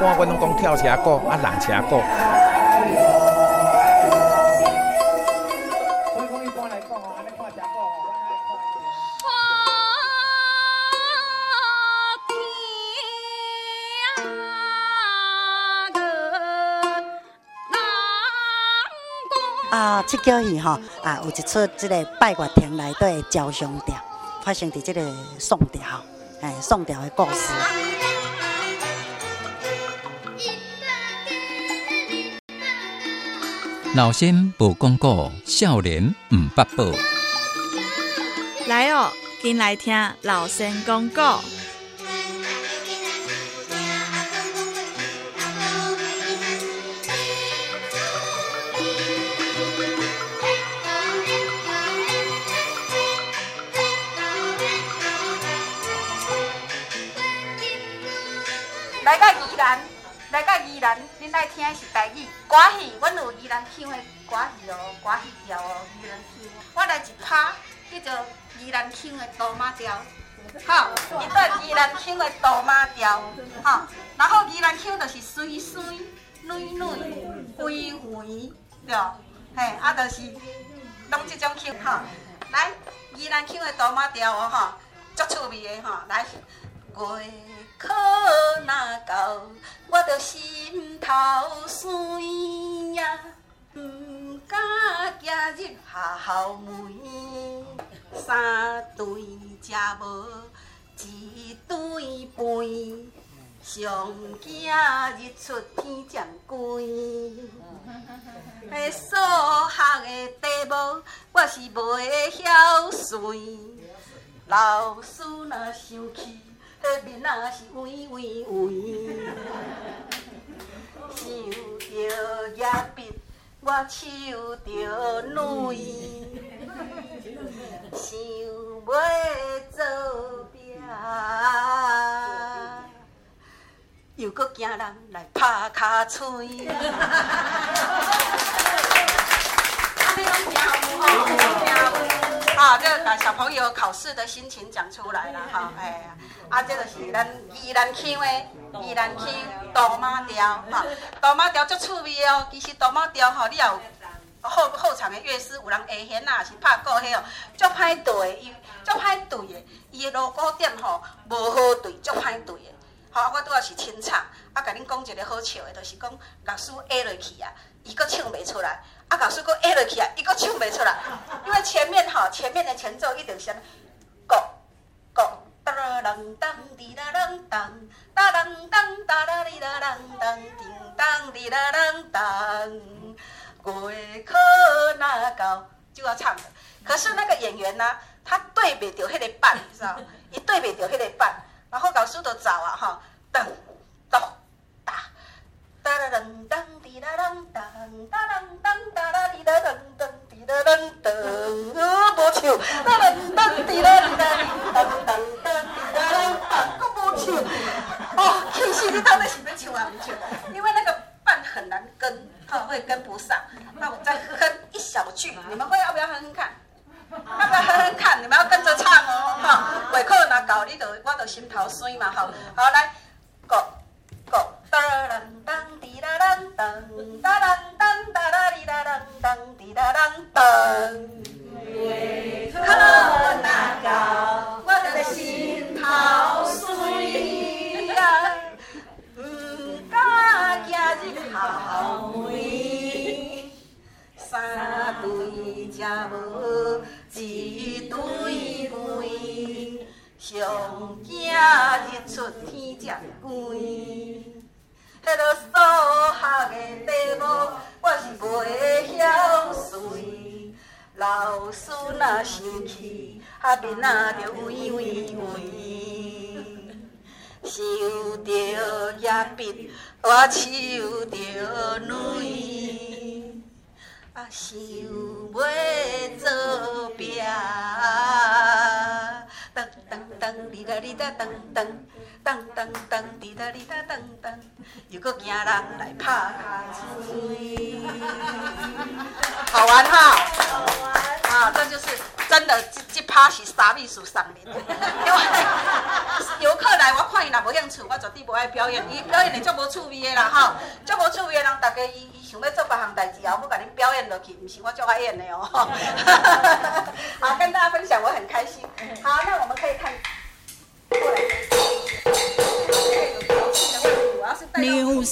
般阮拢讲跳车鼓啊，人车鼓。啊，这叫戏吼啊，有一出这个拜月亭内底的交响调，发生伫这个宋调，哎，宋调的故事。老先无广告，少年唔八步。来哦，进来听老先广告。恁来听的是台语歌戏，阮有宜兰腔的歌戏哦，歌戏调哦，宜兰腔。我来一拍叫做宜兰腔的杜马调，好，一段宜兰腔的杜马调，好，然后宜兰腔就是水水、软软、肥肥，对，嘿，啊，就是拢即种腔，吼。来，宜兰腔的杜马调哦，吼，足趣味的吼，来，月可那到，我着心头酸呀，毋敢行入学校门。三对食无一对饭，上惊日出天渐光。迄数学的题目我是袂晓算，老师若生气。迄面仔是微微微，想着叶笔，我手着软，想要做饼，又搁惊人来拍骹喙。啊，这个把小朋友考试的心情讲出来了哈，哎，啊，这个是咱宜兰腔的宜兰腔杜马调哈，杜马调足趣味哦。其实杜马调吼，你也有后后场的乐师，有人会弦啊，是拍鼓迄哦，足歹对，伊足歹对的，伊的锣鼓点吼无好对，足歹对的。好，我拄仔是清唱，啊，甲恁讲一个好笑的，就是讲乐师下落去啊，伊搁唱袂出来。啊，老师搁下落去啊，伊搁唱袂出来，因为前面哈，前面的前奏一定先，go go，哒啦啷当滴啦啷当，哒啷当哒啦哩啦啷当，叮当哩啦啷当，月考那到就要唱的。可是那个演员呢，他对不着迄个伴，知道？伊对不着迄个伴，然后老师都找啊哈，噔咚哒，哒啦啷当滴啦啷当，哒啷当。噔噔滴啦噔噔，呃，无唱，噔噔滴啦滴啦噔噔噔滴啦噔噔，搁无唱。哦，其实你到底是要唱还是不唱？因为那个伴很难跟，哈，会跟不上。那我再哼一小句，你们会要不要哼哼看？要不要哼哼看？你们要跟着唱哦，哈。胃口若够，你就我就心头酸嘛，吼。好来，go go，噔滴啦噔噔，哒噔噔哒啦哩啦噔。当滴答当当，月考那高，我的心头酸呀，唔敢行入校门，三对才无一对门，上惊日出天将光。迄个数学的题目，我是袂晓算。老师若生气，啊面仔着微微微。想着叶笔，我手着软。啊，想要噔噔，哩啦哩啦噔噔，噔噔噔，哩啦哩啦噔噔，又搁惊人来拍嘴，好玩哈！好玩啊！这就是真的，这这趴是沙秘书上面，因为游客来，我看伊若无兴趣，我绝对无爱表演。伊表演的足无趣味的啦，吼，足无趣味的人，大家伊伊想要做别项代志，也要甲恁表演落去，毋是我足爱演的哦。好，跟大家分享，我很开心。好，那我们可以看过来。牛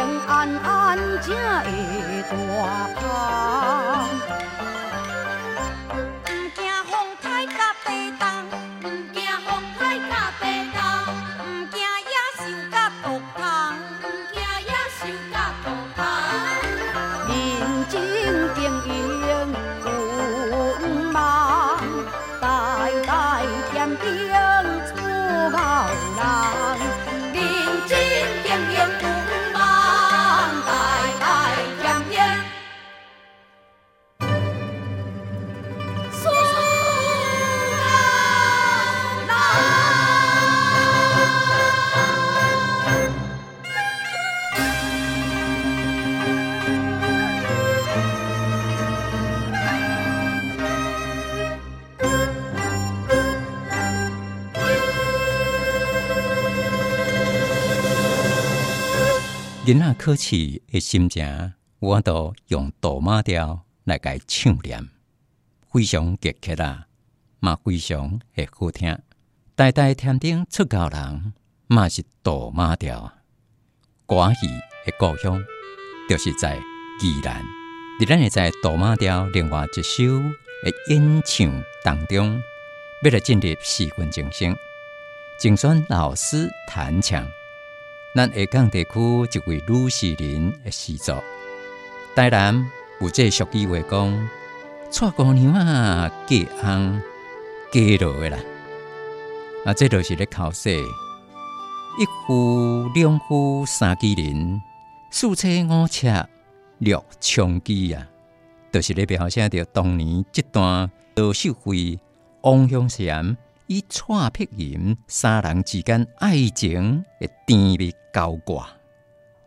平安安才会大好。囡仔考试的心情，我都用杜马调来甲伊唱念，非常激切啊，嘛非常会好听。代代天顶出高人，嘛是杜马调。歌戏的故乡，就是在宜兰。伫咱会在杜马调另外一首的演唱当中，要来进入四分精神，精选老师弹唱。咱下港地区一位女诗人的诗作，台南有这俗语话讲：“蔡姑娘啊，嫁翁嫁落的啦。”啊，这就是咧考试，一夫两夫三妻人，四妻五妾六娼妓啊，就是咧描写着当年这段罗秀辉、王向贤。以蔡碧莹三人之间爱情的甜蜜高挂，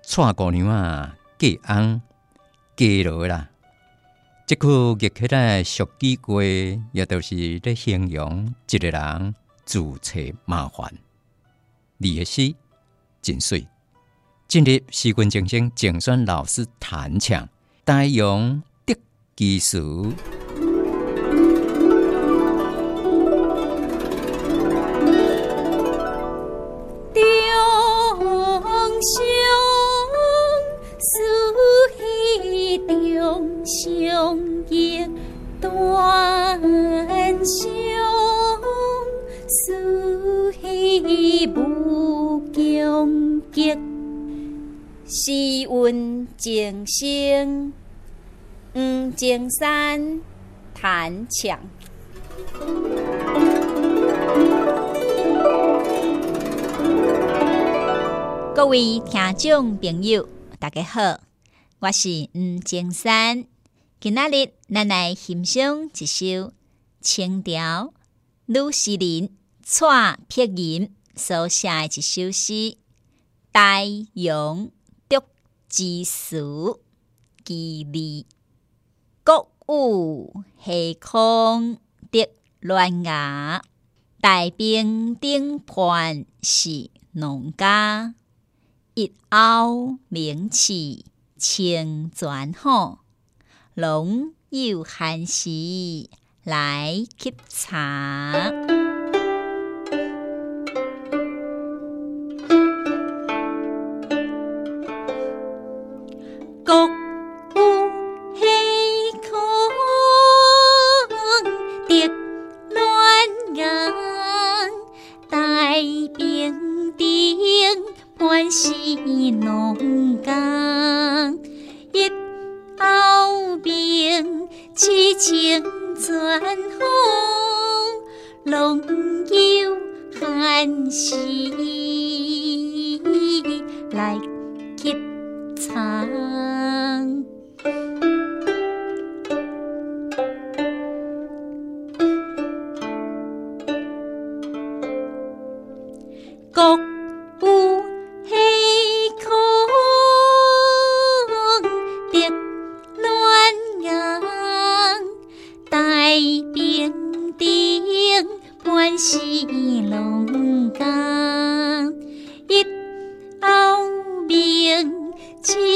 蔡姑娘啊，嫁翁嫁落啦。这句译起来俗语话，也都是咧形容一个人自找麻烦。李的诗真水，进入四军精声竞选老师弹唱，大勇得基事。时运正盛，黄金山弹唱。各位听众朋友，大家好，我是黄金山。今仔日咱来欣赏一首清调吕诗林蔡碧吟所写的一首诗《大洋》。之书其利，国有下空得乱牙，大兵顶盘是农家，一敖名气清转好，龙有闲时来沏茶。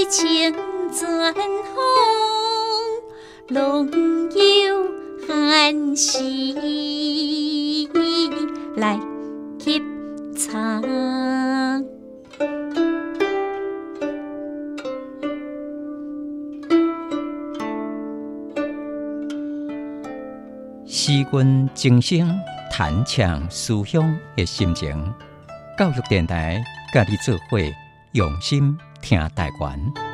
清尊风，龙游寒溪来吸藏。诗君静心弹唱思乡的心情，教育电台甲你做伙用心。听台湾。